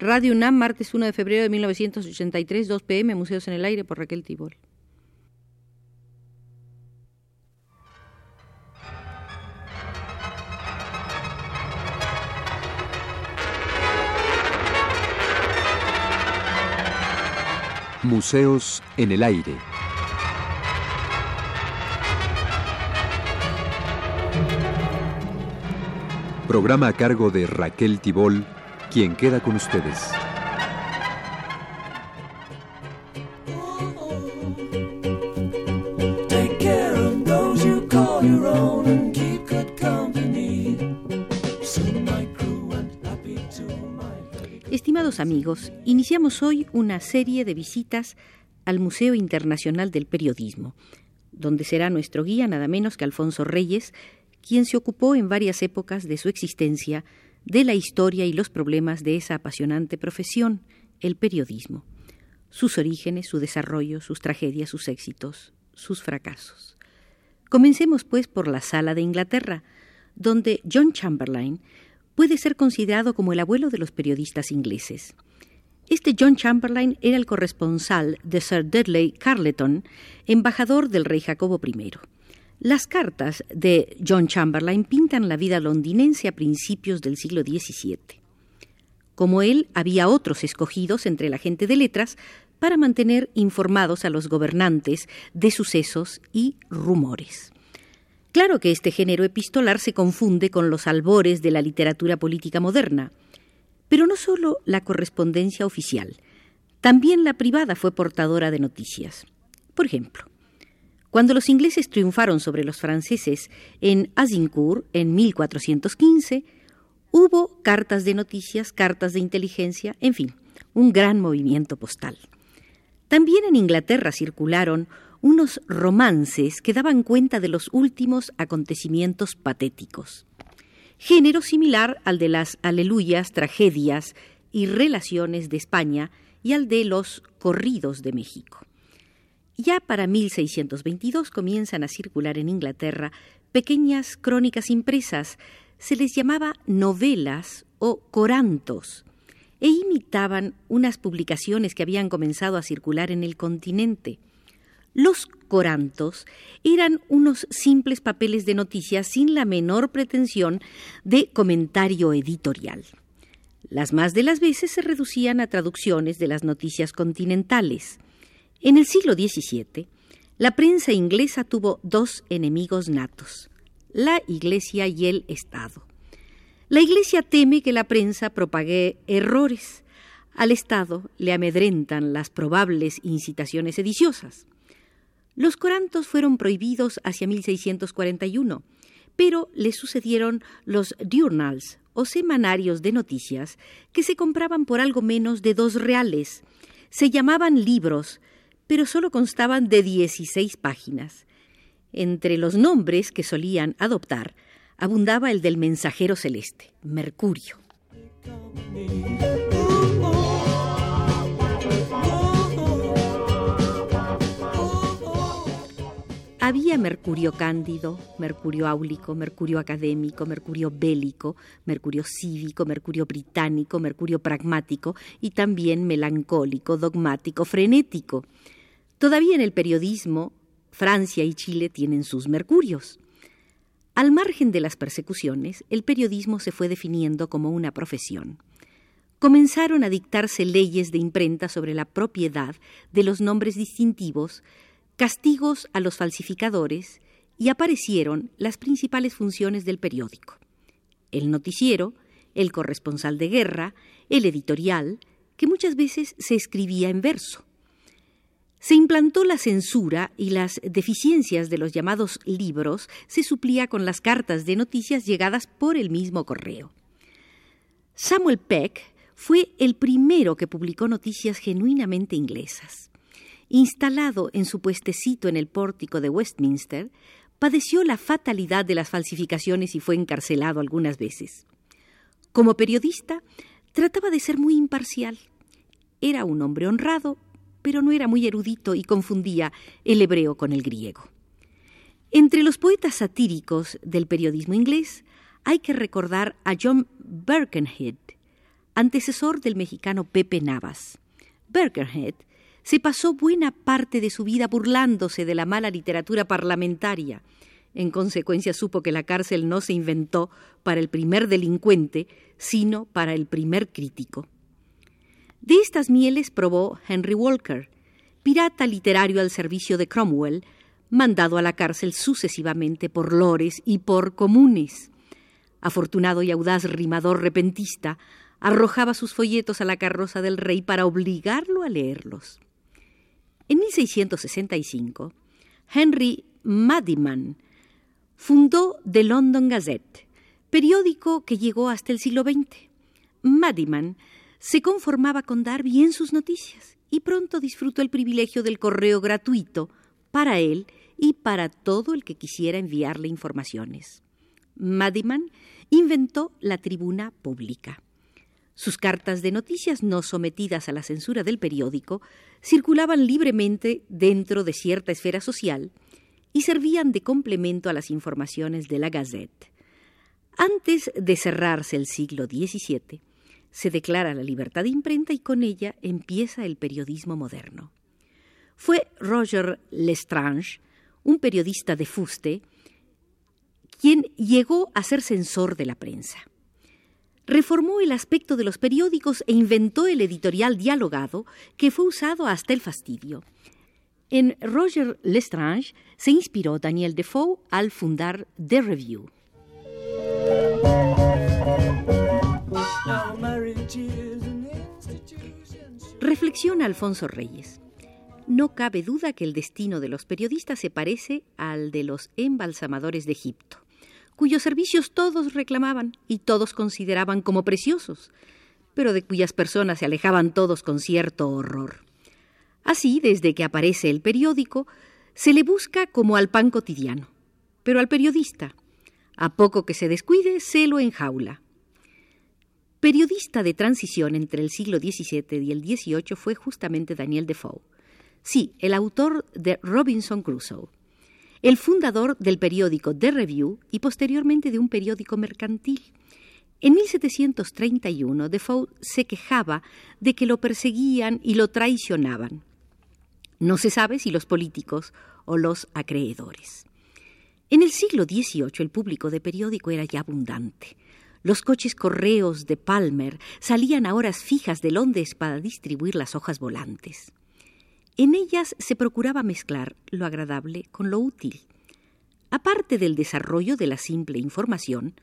Radio UNAM, martes 1 de febrero de 1983, 2 pm, Museos en el Aire por Raquel Tibol. Museos en el Aire. Programa a cargo de Raquel Tibol, quien queda con ustedes. Estimados amigos, iniciamos hoy una serie de visitas al Museo Internacional del Periodismo, donde será nuestro guía nada menos que Alfonso Reyes, quien se ocupó en varias épocas de su existencia de la historia y los problemas de esa apasionante profesión, el periodismo, sus orígenes, su desarrollo, sus tragedias, sus éxitos, sus fracasos. Comencemos, pues, por la sala de Inglaterra, donde John Chamberlain puede ser considerado como el abuelo de los periodistas ingleses. Este John Chamberlain era el corresponsal de Sir Dudley Carleton, embajador del rey Jacobo I. Las cartas de John Chamberlain pintan la vida londinense a principios del siglo XVII. Como él, había otros escogidos entre la gente de letras para mantener informados a los gobernantes de sucesos y rumores. Claro que este género epistolar se confunde con los albores de la literatura política moderna, pero no solo la correspondencia oficial, también la privada fue portadora de noticias. Por ejemplo, cuando los ingleses triunfaron sobre los franceses en Azincourt en 1415, hubo cartas de noticias, cartas de inteligencia, en fin, un gran movimiento postal. También en Inglaterra circularon unos romances que daban cuenta de los últimos acontecimientos patéticos. Género similar al de las aleluyas, tragedias y relaciones de España y al de los corridos de México. Ya para 1622 comienzan a circular en Inglaterra pequeñas crónicas impresas, se les llamaba novelas o corantos, e imitaban unas publicaciones que habían comenzado a circular en el continente. Los corantos eran unos simples papeles de noticias sin la menor pretensión de comentario editorial. Las más de las veces se reducían a traducciones de las noticias continentales. En el siglo XVII, la prensa inglesa tuvo dos enemigos natos, la Iglesia y el Estado. La Iglesia teme que la prensa propague errores. Al Estado le amedrentan las probables incitaciones sediciosas. Los corantos fueron prohibidos hacia 1641, pero le sucedieron los journals o semanarios de noticias que se compraban por algo menos de dos reales. Se llamaban libros, pero solo constaban de 16 páginas. Entre los nombres que solían adoptar abundaba el del mensajero celeste, Mercurio. Había Mercurio cándido, Mercurio áulico, Mercurio académico, Mercurio bélico, Mercurio cívico, Mercurio británico, Mercurio pragmático y también melancólico, dogmático, frenético. Todavía en el periodismo, Francia y Chile tienen sus mercurios. Al margen de las persecuciones, el periodismo se fue definiendo como una profesión. Comenzaron a dictarse leyes de imprenta sobre la propiedad de los nombres distintivos, castigos a los falsificadores y aparecieron las principales funciones del periódico. El noticiero, el corresponsal de guerra, el editorial, que muchas veces se escribía en verso. Se implantó la censura y las deficiencias de los llamados libros se suplía con las cartas de noticias llegadas por el mismo correo. Samuel Peck fue el primero que publicó noticias genuinamente inglesas. Instalado en su puestecito en el pórtico de Westminster, padeció la fatalidad de las falsificaciones y fue encarcelado algunas veces. Como periodista, trataba de ser muy imparcial. Era un hombre honrado, pero no era muy erudito y confundía el hebreo con el griego. Entre los poetas satíricos del periodismo inglés hay que recordar a John Birkenhead, antecesor del mexicano Pepe Navas. Bergerhead se pasó buena parte de su vida burlándose de la mala literatura parlamentaria. En consecuencia supo que la cárcel no se inventó para el primer delincuente, sino para el primer crítico. De estas mieles probó Henry Walker, pirata literario al servicio de Cromwell, mandado a la cárcel sucesivamente por lores y por comunes. Afortunado y audaz rimador repentista, arrojaba sus folletos a la carroza del rey para obligarlo a leerlos. En 1665, Henry Madiman fundó The London Gazette, periódico que llegó hasta el siglo XX. Madiman se conformaba con dar bien sus noticias y pronto disfrutó el privilegio del correo gratuito para él y para todo el que quisiera enviarle informaciones. Madiman inventó la tribuna pública. Sus cartas de noticias no sometidas a la censura del periódico circulaban libremente dentro de cierta esfera social y servían de complemento a las informaciones de la Gazette. Antes de cerrarse el siglo XVII, se declara la libertad de imprenta y con ella empieza el periodismo moderno. Fue Roger Lestrange, un periodista de fuste, quien llegó a ser censor de la prensa reformó el aspecto de los periódicos e inventó el editorial dialogado que fue usado hasta el fastidio. En Roger Lestrange se inspiró Daniel Defoe al fundar The Review. Reflexiona Alfonso Reyes. No cabe duda que el destino de los periodistas se parece al de los embalsamadores de Egipto cuyos servicios todos reclamaban y todos consideraban como preciosos, pero de cuyas personas se alejaban todos con cierto horror. Así, desde que aparece el periódico, se le busca como al pan cotidiano, pero al periodista, a poco que se descuide, se lo enjaula. Periodista de transición entre el siglo XVII y el XVIII fue justamente Daniel Defoe. Sí, el autor de Robinson Crusoe el fundador del periódico The Review y posteriormente de un periódico mercantil. En 1731 Defoe se quejaba de que lo perseguían y lo traicionaban. No se sabe si los políticos o los acreedores. En el siglo XVIII el público de periódico era ya abundante. Los coches correos de Palmer salían a horas fijas de Londres para distribuir las hojas volantes. En ellas se procuraba mezclar lo agradable con lo útil. Aparte del desarrollo de la simple información,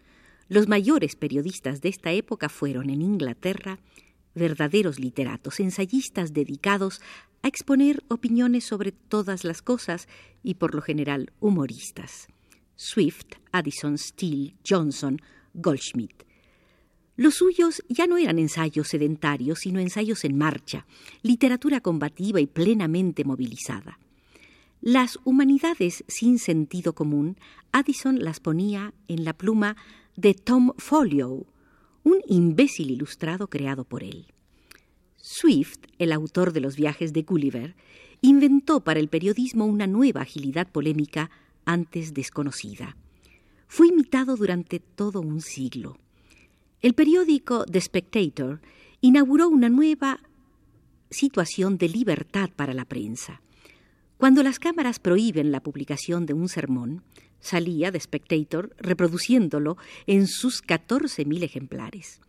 los mayores periodistas de esta época fueron en Inglaterra verdaderos literatos, ensayistas dedicados a exponer opiniones sobre todas las cosas y por lo general humoristas. Swift, Addison, Steele, Johnson, Goldschmidt. Los suyos ya no eran ensayos sedentarios, sino ensayos en marcha, literatura combativa y plenamente movilizada. Las humanidades sin sentido común, Addison las ponía en la pluma de Tom Folio, un imbécil ilustrado creado por él. Swift, el autor de los viajes de Gulliver, inventó para el periodismo una nueva agilidad polémica antes desconocida. Fue imitado durante todo un siglo. El periódico The Spectator inauguró una nueva situación de libertad para la prensa. Cuando las cámaras prohíben la publicación de un sermón, salía The Spectator reproduciéndolo en sus 14.000 ejemplares.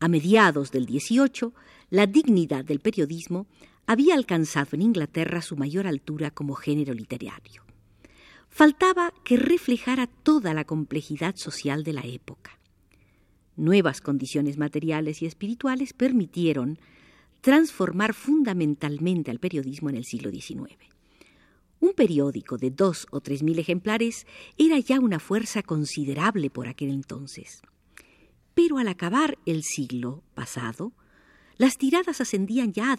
A mediados del 18, la dignidad del periodismo había alcanzado en Inglaterra su mayor altura como género literario. Faltaba que reflejara toda la complejidad social de la época nuevas condiciones materiales y espirituales permitieron transformar fundamentalmente al periodismo en el siglo XIX. Un periódico de dos o tres mil ejemplares era ya una fuerza considerable por aquel entonces. Pero al acabar el siglo pasado, las tiradas ascendían ya a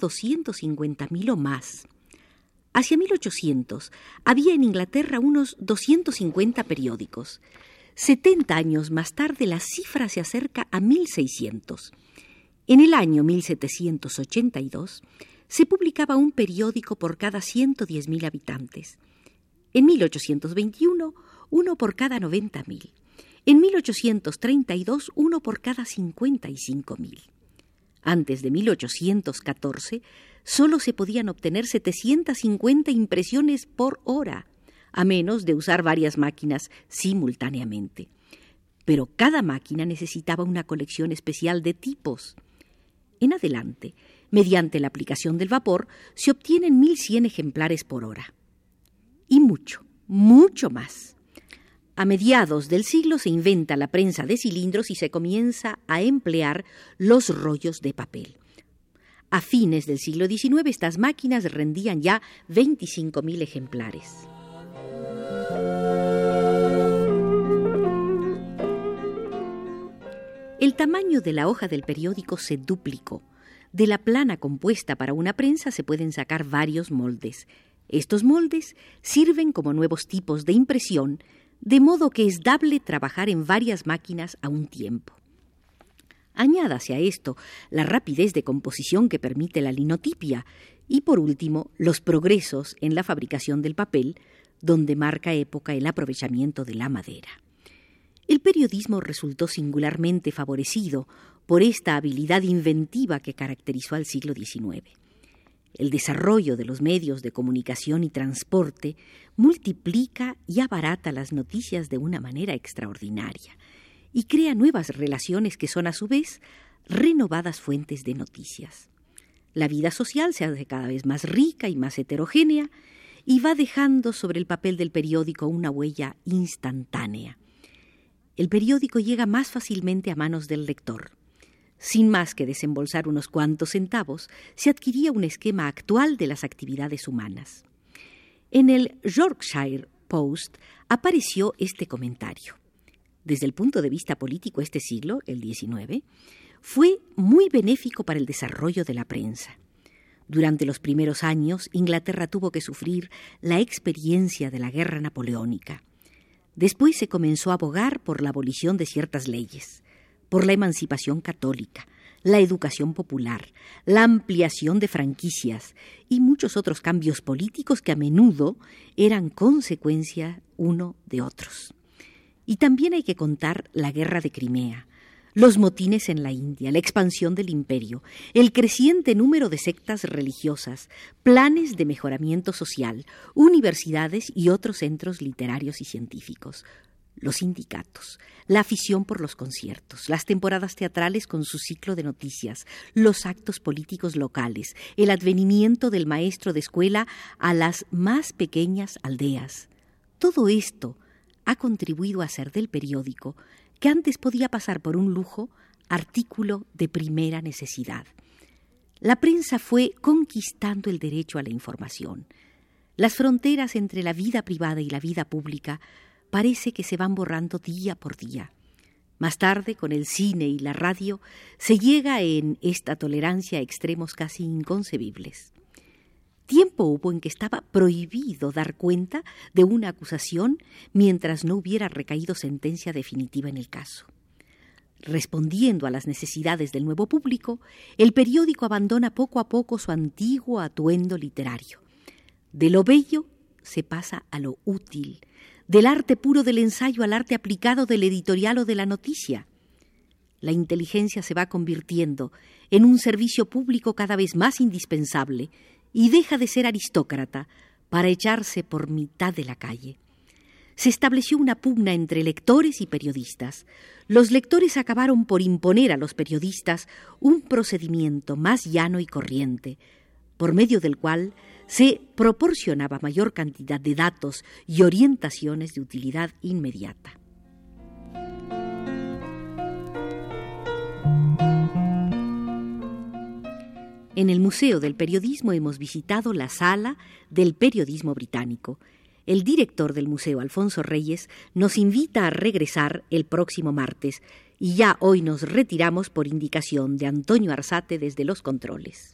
cincuenta mil o más. Hacia 1800 había en Inglaterra unos 250 periódicos, Setenta años más tarde la cifra se acerca a 1600. En el año 1782 se publicaba un periódico por cada 110.000 habitantes. En 1821, uno por cada 90.000. En 1832, uno por cada 55.000. Antes de 1814, solo se podían obtener 750 impresiones por hora, a menos de usar varias máquinas simultáneamente. Pero cada máquina necesitaba una colección especial de tipos. En adelante, mediante la aplicación del vapor, se obtienen 1100 ejemplares por hora. Y mucho, mucho más. A mediados del siglo se inventa la prensa de cilindros y se comienza a emplear los rollos de papel. A fines del siglo XIX estas máquinas rendían ya 25.000 ejemplares. El tamaño de la hoja del periódico se duplicó. De la plana compuesta para una prensa se pueden sacar varios moldes. Estos moldes sirven como nuevos tipos de impresión, de modo que es dable trabajar en varias máquinas a un tiempo. Añádase a esto la rapidez de composición que permite la linotipia y, por último, los progresos en la fabricación del papel, donde marca época el aprovechamiento de la madera. El periodismo resultó singularmente favorecido por esta habilidad inventiva que caracterizó al siglo XIX. El desarrollo de los medios de comunicación y transporte multiplica y abarata las noticias de una manera extraordinaria y crea nuevas relaciones que son a su vez renovadas fuentes de noticias. La vida social se hace cada vez más rica y más heterogénea y va dejando sobre el papel del periódico una huella instantánea. El periódico llega más fácilmente a manos del lector. Sin más que desembolsar unos cuantos centavos, se adquiría un esquema actual de las actividades humanas. En el Yorkshire Post apareció este comentario desde el punto de vista político este siglo, el XIX, fue muy benéfico para el desarrollo de la prensa. Durante los primeros años, Inglaterra tuvo que sufrir la experiencia de la guerra napoleónica. Después se comenzó a abogar por la abolición de ciertas leyes, por la emancipación católica, la educación popular, la ampliación de franquicias y muchos otros cambios políticos que a menudo eran consecuencia uno de otros. Y también hay que contar la guerra de Crimea, los motines en la India, la expansión del imperio, el creciente número de sectas religiosas, planes de mejoramiento social, universidades y otros centros literarios y científicos, los sindicatos, la afición por los conciertos, las temporadas teatrales con su ciclo de noticias, los actos políticos locales, el advenimiento del maestro de escuela a las más pequeñas aldeas. Todo esto ha contribuido a hacer del periódico, que antes podía pasar por un lujo, artículo de primera necesidad. La prensa fue conquistando el derecho a la información. Las fronteras entre la vida privada y la vida pública parece que se van borrando día por día. Más tarde, con el cine y la radio, se llega en esta tolerancia a extremos casi inconcebibles. Tiempo hubo en que estaba prohibido dar cuenta de una acusación mientras no hubiera recaído sentencia definitiva en el caso. Respondiendo a las necesidades del nuevo público, el periódico abandona poco a poco su antiguo atuendo literario. De lo bello se pasa a lo útil, del arte puro del ensayo al arte aplicado del editorial o de la noticia. La inteligencia se va convirtiendo en un servicio público cada vez más indispensable y deja de ser aristócrata para echarse por mitad de la calle. Se estableció una pugna entre lectores y periodistas. Los lectores acabaron por imponer a los periodistas un procedimiento más llano y corriente, por medio del cual se proporcionaba mayor cantidad de datos y orientaciones de utilidad inmediata. En el Museo del Periodismo hemos visitado la sala del periodismo británico. El director del museo, Alfonso Reyes, nos invita a regresar el próximo martes y ya hoy nos retiramos por indicación de Antonio Arzate desde los controles.